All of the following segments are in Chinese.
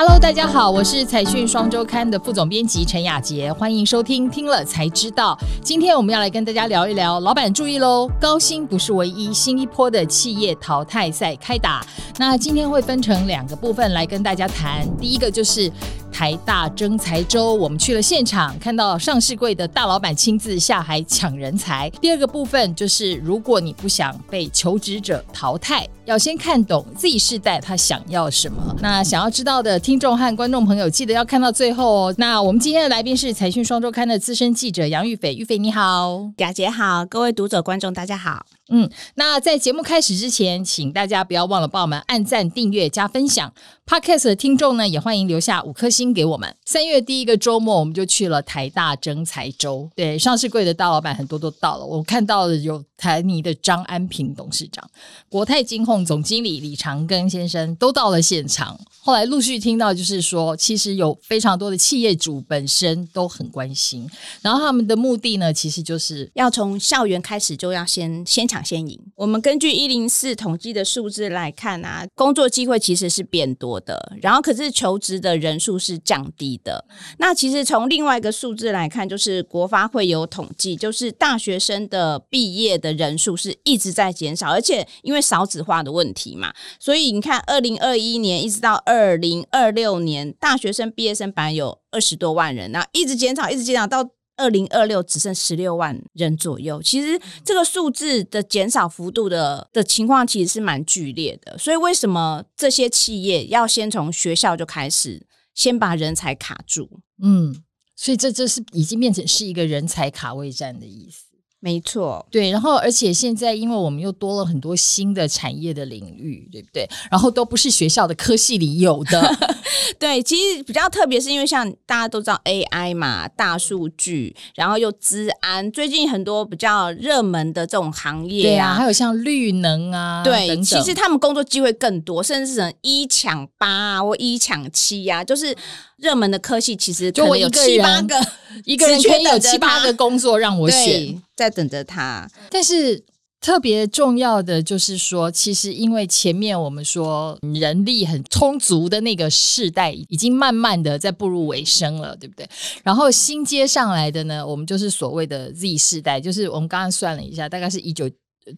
Hello，大家好，我是财讯双周刊的副总编辑陈雅杰，欢迎收听听了才知道。今天我们要来跟大家聊一聊，老板注意喽，高薪不是唯一，新一波的企业淘汰赛开打。那今天会分成两个部分来跟大家谈，第一个就是。台大征才周，我们去了现场，看到上市柜的大老板亲自下海抢人才。第二个部分就是，如果你不想被求职者淘汰，要先看懂 Z 世代他想要什么。那想要知道的听众和观众朋友，记得要看到最后哦。那我们今天的来宾是财讯双周刊的资深记者杨玉斐，玉斐你好，雅姐好，各位读者观众大家好。嗯，那在节目开始之前，请大家不要忘了帮我们按赞、订阅、加分享。Podcast 的听众呢，也欢迎留下五颗星给我们。三月第一个周末，我们就去了台大征才周。对，上市柜的大老板很多都到了，我看到了有台泥的张安平董事长、国泰金控总经理李长庚先生都到了现场。后来陆续听到，就是说，其实有非常多的企业主本身都很关心，然后他们的目的呢，其实就是要从校园开始，就要先先抢先赢。我们根据一零四统计的数字来看啊，工作机会其实是变多的，然后可是求职的人数是降低的。那其实从另外一个数字来看，就是国发会有统计，就是大学生的毕业的人数是一直在减少，而且因为少子化的问题嘛，所以你看，二零二一年一直到二。二零二六年，大学生毕业生班有二十多万人，那一直减少，一直减少，到二零二六只剩十六万人左右。其实这个数字的减少幅度的的情况，其实是蛮剧烈的。所以为什么这些企业要先从学校就开始，先把人才卡住？嗯，所以这这是已经变成是一个人才卡位战的意思。没错，对，然后而且现在，因为我们又多了很多新的产业的领域，对不对？然后都不是学校的科系里有的。对，其实比较特别，是因为像大家都知道 AI 嘛，大数据，然后又资安，最近很多比较热门的这种行业啊，对啊，还有像绿能啊，对，等等其实他们工作机会更多，甚至是一抢八啊，或一抢七啊，就是。热门的科系其实就我有七八个，一个人可以有七八个工作让我选，在等着他。但是特别重要的就是说，其实因为前面我们说人力很充足的那个世代，已经慢慢的在步入尾声了，对不对？然后新接上来的呢，我们就是所谓的 Z 世代，就是我们刚刚算了一下，大概是一九。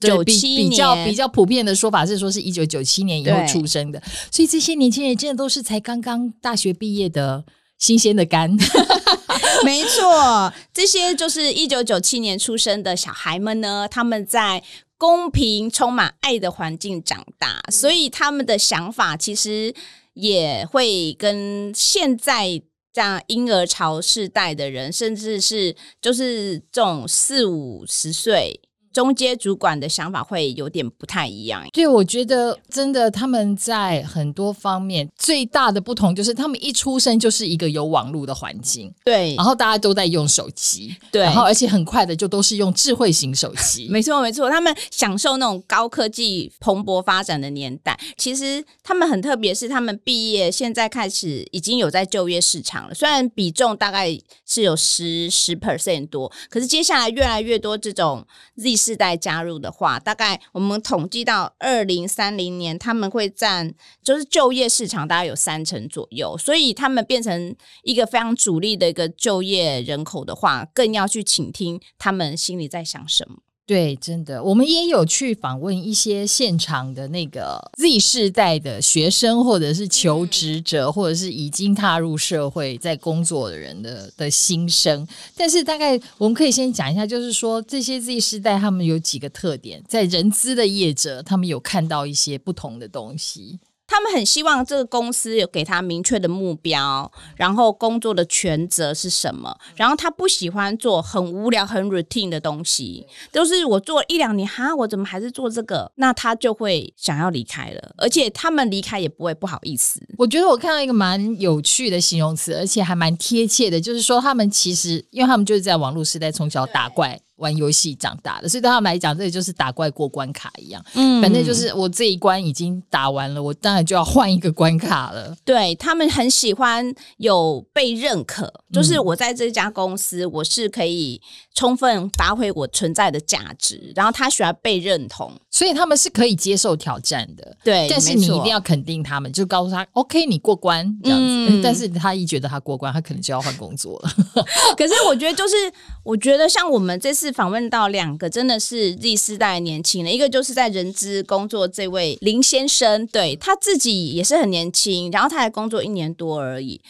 九七年比较比较普遍的说法是说是一九九七年以后出生的，所以这些年轻人真的都是才刚刚大学毕业的新鲜的肝。没错，这些就是一九九七年出生的小孩们呢，他们在公平、充满爱的环境长大，所以他们的想法其实也会跟现在这样婴儿潮世代的人，甚至是就是这种四五十岁。中阶主管的想法会有点不太一样。对，我觉得真的他们在很多方面最大的不同就是，他们一出生就是一个有网络的环境，对，然后大家都在用手机，对，然后而且很快的就都是用智慧型手机。没错，没错，他们享受那种高科技蓬勃发展的年代。其实他们很特别，是他们毕业现在开始已经有在就业市场了，虽然比重大概是有十十 percent 多，可是接下来越来越多这种 Z 世代加入的话，大概我们统计到二零三零年，他们会占就是就业市场大概有三成左右，所以他们变成一个非常主力的一个就业人口的话，更要去倾听他们心里在想什么。对，真的，我们也有去访问一些现场的那个 Z 世代的学生，或者是求职者，嗯、或者是已经踏入社会在工作的人的的心声。但是，大概我们可以先讲一下，就是说这些 Z 世代他们有几个特点，在人资的业者，他们有看到一些不同的东西。他们很希望这个公司有给他明确的目标，然后工作的权责是什么。然后他不喜欢做很无聊、很 routine 的东西，都是我做一两年，哈，我怎么还是做这个？那他就会想要离开了。而且他们离开也不会不好意思。我觉得我看到一个蛮有趣的形容词，而且还蛮贴切的，就是说他们其实，因为他们就是在网络时代从小打怪。玩游戏长大的，所以对他们来讲，这个就是打怪过关卡一样。嗯，反正就是我这一关已经打完了，我当然就要换一个关卡了。对，他们很喜欢有被认可，就是我在这家公司，我是可以充分发挥我存在的价值，然后他喜欢被认同，所以他们是可以接受挑战的。对，但是你一定要肯定他们，就告诉他 OK，你过关这样子。嗯，但是他一觉得他过关，他可能就要换工作了。可是我觉得，就是我觉得像我们这次访问到两个真的是第四代年轻人，一个就是在人资工作这位林先生，对，他自己也是很年轻，然后他才工作一年多而已，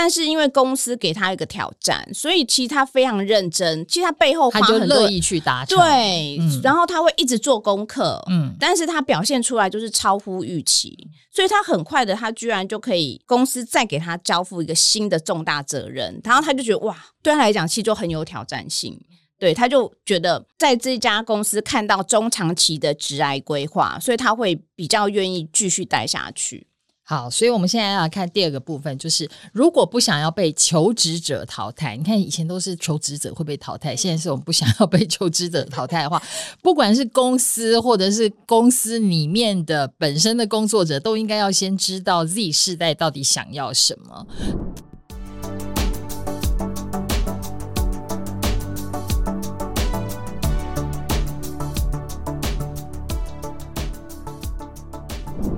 但是因为公司给他一个挑战，所以其实他非常认真，其实他背后他就乐意去达成，对，嗯，然后他会一直做功课，嗯，但是他表现出来就是超乎预期，所以他很快的，他居然就可以公司再给他交付一个新的重大责任，然后他就觉得哇，对他来讲其实就很有挑战性。对，他就觉得在这家公司看到中长期的职涯规划，所以他会比较愿意继续待下去。好，所以我们现在要看第二个部分，就是如果不想要被求职者淘汰，你看以前都是求职者会被淘汰，现在是我们不想要被求职者淘汰的话，不管是公司或者是公司里面的本身的工作者，都应该要先知道 Z 世代到底想要什么。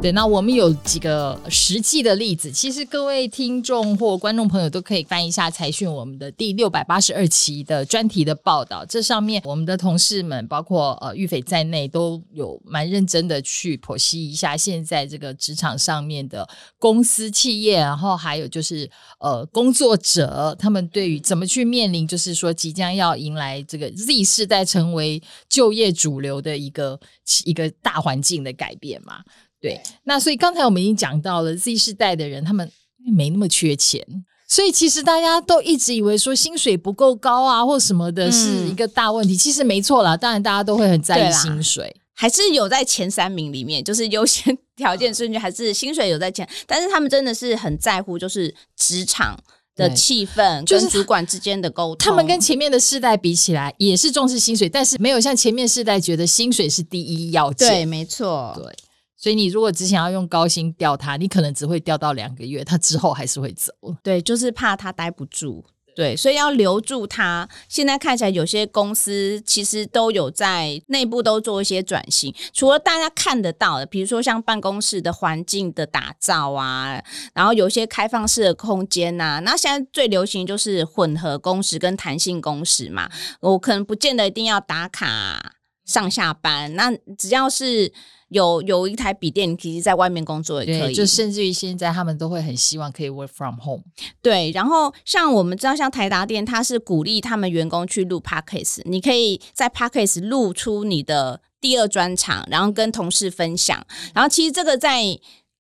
对，那我们有几个实际的例子，其实各位听众或观众朋友都可以翻一下财讯我们的第六百八十二期的专题的报道，这上面我们的同事们，包括呃玉斐在内，都有蛮认真的去剖析一下现在这个职场上面的公司企业，然后还有就是呃工作者他们对于怎么去面临，就是说即将要迎来这个 Z 世代成为就业主流的一个一个大环境的改变嘛。对，那所以刚才我们已经讲到了 Z 世代的人，他们没那么缺钱，所以其实大家都一直以为说薪水不够高啊，或什么的是一个大问题。嗯、其实没错啦，当然大家都会很在意薪水，还是有在前三名里面，就是优先条件顺序还是薪水有在前，但是他们真的是很在乎，就是职场的气氛，就是主管之间的沟通。他们跟前面的世代比起来，也是重视薪水，但是没有像前面世代觉得薪水是第一要件。对，没错，对。所以你如果只想要用高薪调他，你可能只会调到两个月，他之后还是会走。对，就是怕他待不住。对，所以要留住他。现在看起来有些公司其实都有在内部都做一些转型，除了大家看得到的，比如说像办公室的环境的打造啊，然后有一些开放式的空间呐、啊。那现在最流行就是混合工时跟弹性工时嘛。我可能不见得一定要打卡上下班，那只要是。有有一台笔电，你其实在外面工作也可以。就甚至于现在，他们都会很希望可以 work from home。对，然后像我们知道，像台达电，它是鼓励他们员工去录 podcast，你可以在 podcast 录出你的第二专场，然后跟同事分享。然后其实这个在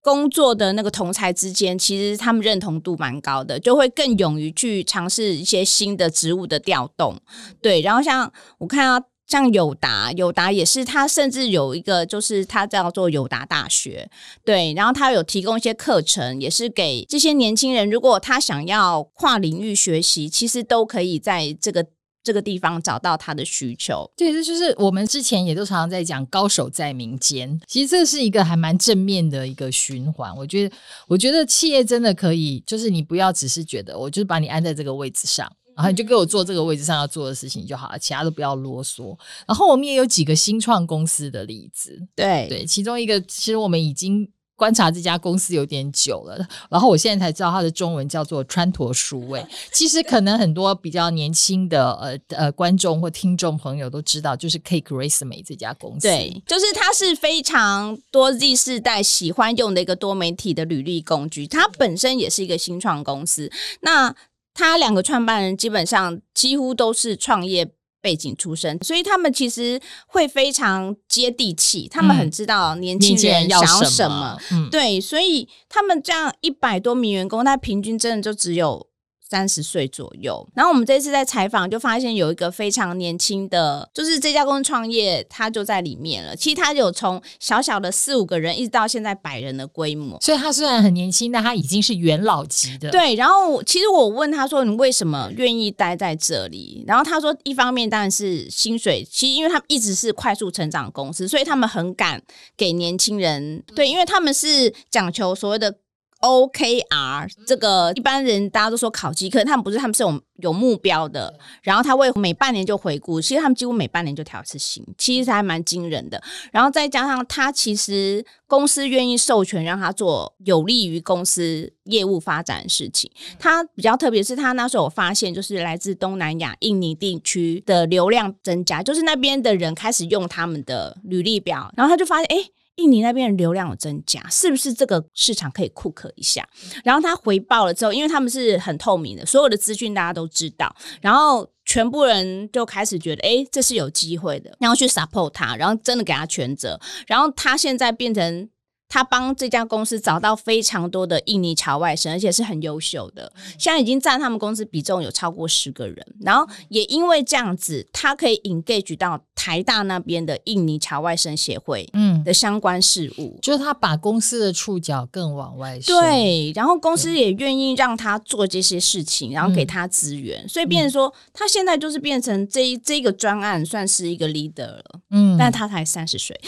工作的那个同才之间，其实他们认同度蛮高的，就会更勇于去尝试一些新的职务的调动。对，然后像我看到。像友达，友达也是，他甚至有一个，就是他叫做友达大学，对，然后他有提供一些课程，也是给这些年轻人，如果他想要跨领域学习，其实都可以在这个这个地方找到他的需求。对，这就是我们之前也都常常在讲，高手在民间，其实这是一个还蛮正面的一个循环。我觉得，我觉得企业真的可以，就是你不要只是觉得，我就是把你安在这个位置上。然后你就给我做这个位置上要做的事情就好了，其他都不要啰嗦。然后我们也有几个新创公司的例子，对对，其中一个其实我们已经观察这家公司有点久了，然后我现在才知道它的中文叫做川陀数位。其实可能很多比较年轻的呃呃观众或听众朋友都知道，就是 Cake Resume 这家公司，对，就是它是非常多 Z 世代喜欢用的一个多媒体的履历工具，它本身也是一个新创公司。那他两个创办人基本上几乎都是创业背景出身，所以他们其实会非常接地气。他们很知道年轻人想要什么，嗯、对，所以他们这样一百多名员工，他平均真的就只有三十岁左右。然后我们这次在采访就发现有一个非常年轻的，就是这家公司创业，他就在里面了。其实他有从小小的四五个人，一直到现在百人的规模。所以他虽然很年轻，但他已经是元老级的。对。然后其实我问他说：“你为什么愿意待在这里？”然后他说：“一方面当然是薪水，其实因为他们一直是快速成长公司，所以他们很敢给年轻人。对，因为他们是讲求所谓的。” OKR 这个一般人大家都说考绩，可是他们不是，他们是有有目标的。然后他会每半年就回顾，其实他们几乎每半年就调一次薪，其实还蛮惊人的。然后再加上他其实公司愿意授权让他做有利于公司业务发展的事情。他比较特别是他那时候我发现，就是来自东南亚、印尼地区的流量增加，就是那边的人开始用他们的履历表，然后他就发现，哎。印尼那边的流量有增加，是不是这个市场可以库克一下？然后他回报了之后，因为他们是很透明的，所有的资讯大家都知道，然后全部人就开始觉得，哎，这是有机会的，然后去 support 他，然后真的给他全责，然后他现在变成。他帮这家公司找到非常多的印尼侨外生，而且是很优秀的，现在已经占他们公司比重有超过十个人。然后也因为这样子，他可以 engage 到台大那边的印尼侨外生协会，嗯的相关事务，就是他把公司的触角更往外伸。对，然后公司也愿意让他做这些事情，然后给他资源，所以变成说他现在就是变成这这个专案算是一个 leader 了。嗯，但他才三十岁，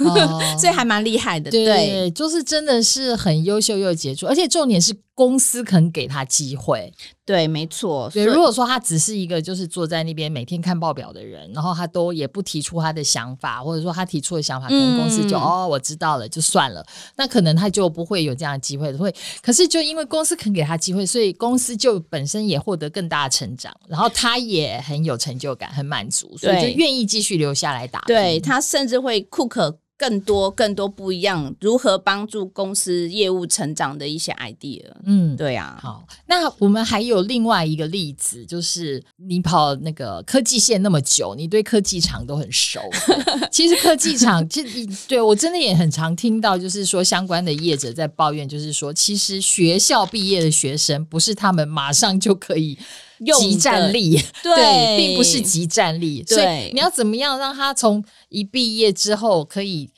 哦、所以还蛮厉害的。对。对，就是真的是很优秀又杰出，而且重点是公司肯给他机会。对，没错。所以如果说他只是一个就是坐在那边每天看报表的人，然后他都也不提出他的想法，或者说他提出的想法，可能公司就、嗯、哦我知道了就算了，那可能他就不会有这样的机会。会，可是就因为公司肯给他机会，所以公司就本身也获得更大的成长，然后他也很有成就感，很满足，所以就愿意继续留下来打。对，他甚至会 cook。更多更多不一样，如何帮助公司业务成长的一些 idea。嗯，对啊。好，那我们还有另外一个例子，就是你跑那个科技线那么久，你对科技厂都很熟。其实科技厂，其实对我真的也很常听到，就是说相关的业者在抱怨，就是说其实学校毕业的学生不是他们马上就可以用即战力，对，对，并不是即战力。所以你要怎么样让他从一毕业之后可以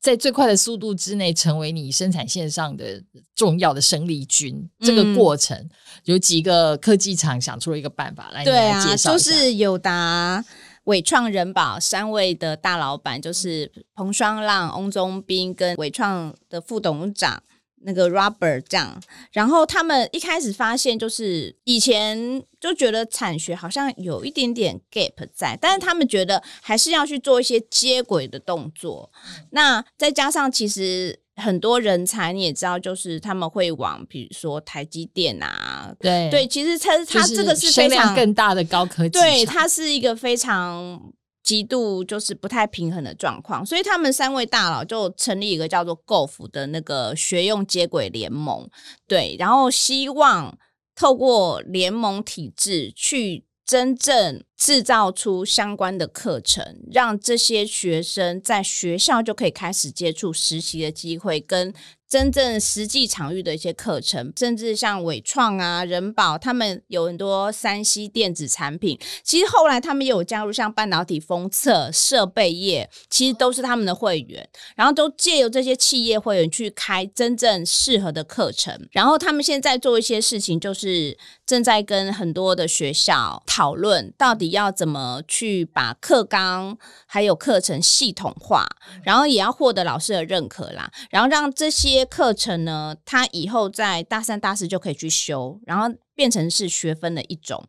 在最快的速度之内成为你生产线上的重要的生力军？嗯、这个过程有几个科技厂想出了一个办法来，来介绍。就是友达、伟创、人保三位的大老板，就是彭双浪、翁宗斌跟伟创的副董事长。那个 Robert 这样，然后他们一开始发现，就是以前就觉得产学好像有一点点 gap 在，但是他们觉得还是要去做一些接轨的动作。那再加上其实很多人才你也知道，就是他们会往比如说台积电啊，对对，其实它它这个是非常更大的高科技，对，它是一个非常。极度就是不太平衡的状况，所以他们三位大佬就成立一个叫做 “Golf” 的那个学用接轨联盟，对，然后希望透过联盟体制去真正制造出相关的课程，让这些学生在学校就可以开始接触实习的机会跟。真正实际场域的一些课程，甚至像伟创啊、人保，他们有很多三 C 电子产品。其实后来他们也有加入像半导体封测设备业，其实都是他们的会员。然后都借由这些企业会员去开真正适合的课程。然后他们现在做一些事情，就是正在跟很多的学校讨论，到底要怎么去把课纲还有课程系统化，然后也要获得老师的认可啦，然后让这些。课程呢，他以后在大三、大四就可以去修，然后变成是学分的一种。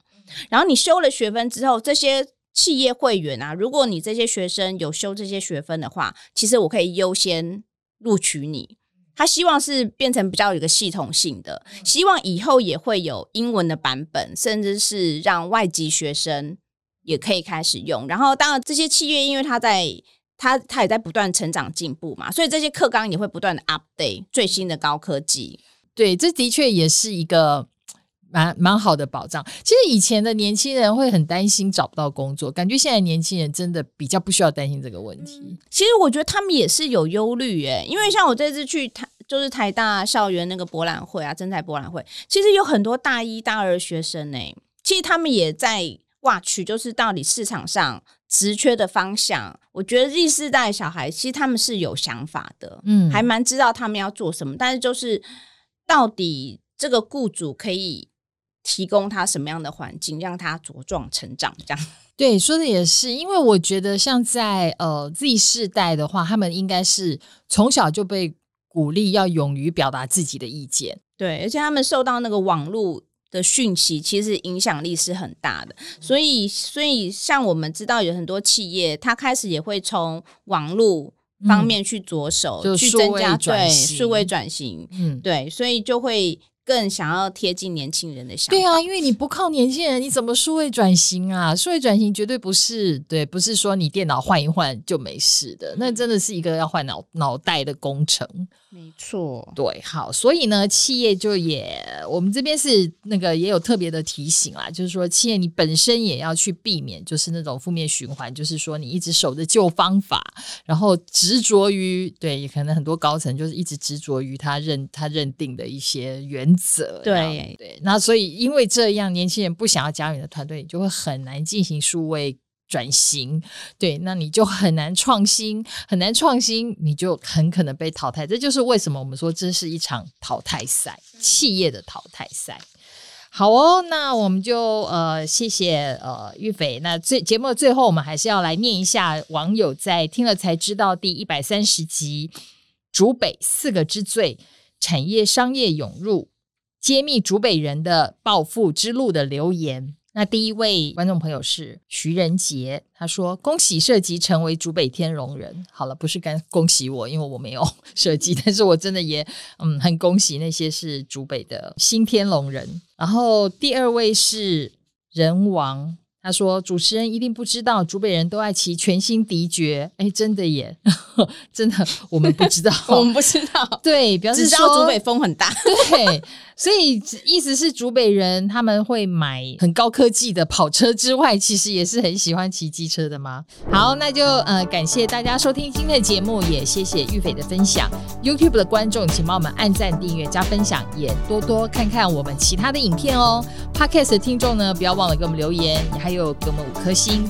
然后你修了学分之后，这些企业会员啊，如果你这些学生有修这些学分的话，其实我可以优先录取你。他希望是变成比较有一个系统性的，希望以后也会有英文的版本，甚至是让外籍学生也可以开始用。然后，当然这些契约因为他在。他他也在不断成长进步嘛，所以这些课纲也会不断的 update 最新的高科技。对，这的确也是一个蛮蛮好的保障。其实以前的年轻人会很担心找不到工作，感觉现在年轻人真的比较不需要担心这个问题。其实我觉得他们也是有忧虑诶，因为像我这次去台就是台大校园那个博览会啊，真才博览会，其实有很多大一大二学生呢、欸，其实他们也在挖取，就是到底市场上职缺的方向。我觉得 Z 世代小孩其实他们是有想法的，嗯，还蛮知道他们要做什么，但是就是到底这个雇主可以提供他什么样的环境，让他茁壮成长，这样。对，说的也是，因为我觉得像在呃 Z 世代的话，他们应该是从小就被鼓励要勇于表达自己的意见，对，而且他们受到那个网络的讯息，其实影响力是很大的，所以，所以像我们知道有很多企业，它开始也会从网络方面去着手，嗯、去增加对数位转型，嗯，对，所以就会。更想要贴近年轻人的想法。对啊，因为你不靠年轻人，你怎么数位转型啊？数位转型绝对不是对，不是说你电脑换一换就没事的，那真的是一个要换脑脑袋的工程。没错，对，好，所以呢，企业就也，我们这边是那个也有特别的提醒啦，就是说，企业你本身也要去避免，就是那种负面循环，就是说你一直守着旧方法，然后执着于，对，也可能很多高层就是一直执着于他认他认定的一些原则，对对，那所以因为这样，年轻人不想要加入你的团队，你就会很难进行数位。转型，对，那你就很难创新，很难创新，你就很可能被淘汰。这就是为什么我们说这是一场淘汰赛，企业的淘汰赛。好哦，那我们就呃，谢谢呃玉斐。那最节目的最后，我们还是要来念一下网友在听了才知道第一百三十集竹北四个之最，产业商业涌入，揭秘竹北人的暴富之路的留言。那第一位观众朋友是徐仁杰，他说：“恭喜设计成为竹北天龙人。”好了，不是跟恭喜我，因为我没有 设计，但是我真的也嗯很恭喜那些是竹北的新天龙人。然后第二位是人王。他说：“主持人一定不知道，竹北人都爱骑全新迪爵。哎，真的耶，真的，我们不知道，我们不知道。对，表示说竹北风很大。对，所以意思是竹北人他们会买很高科技的跑车之外，其实也是很喜欢骑机车的吗？好，那就呃感谢大家收听今天的节目，也谢谢玉斐的分享。YouTube 的观众，请帮我们按赞、订阅、加分享，也多多看看我们其他的影片哦。Podcast 的听众呢，不要忘了给我们留言，你还。有给我们五颗星，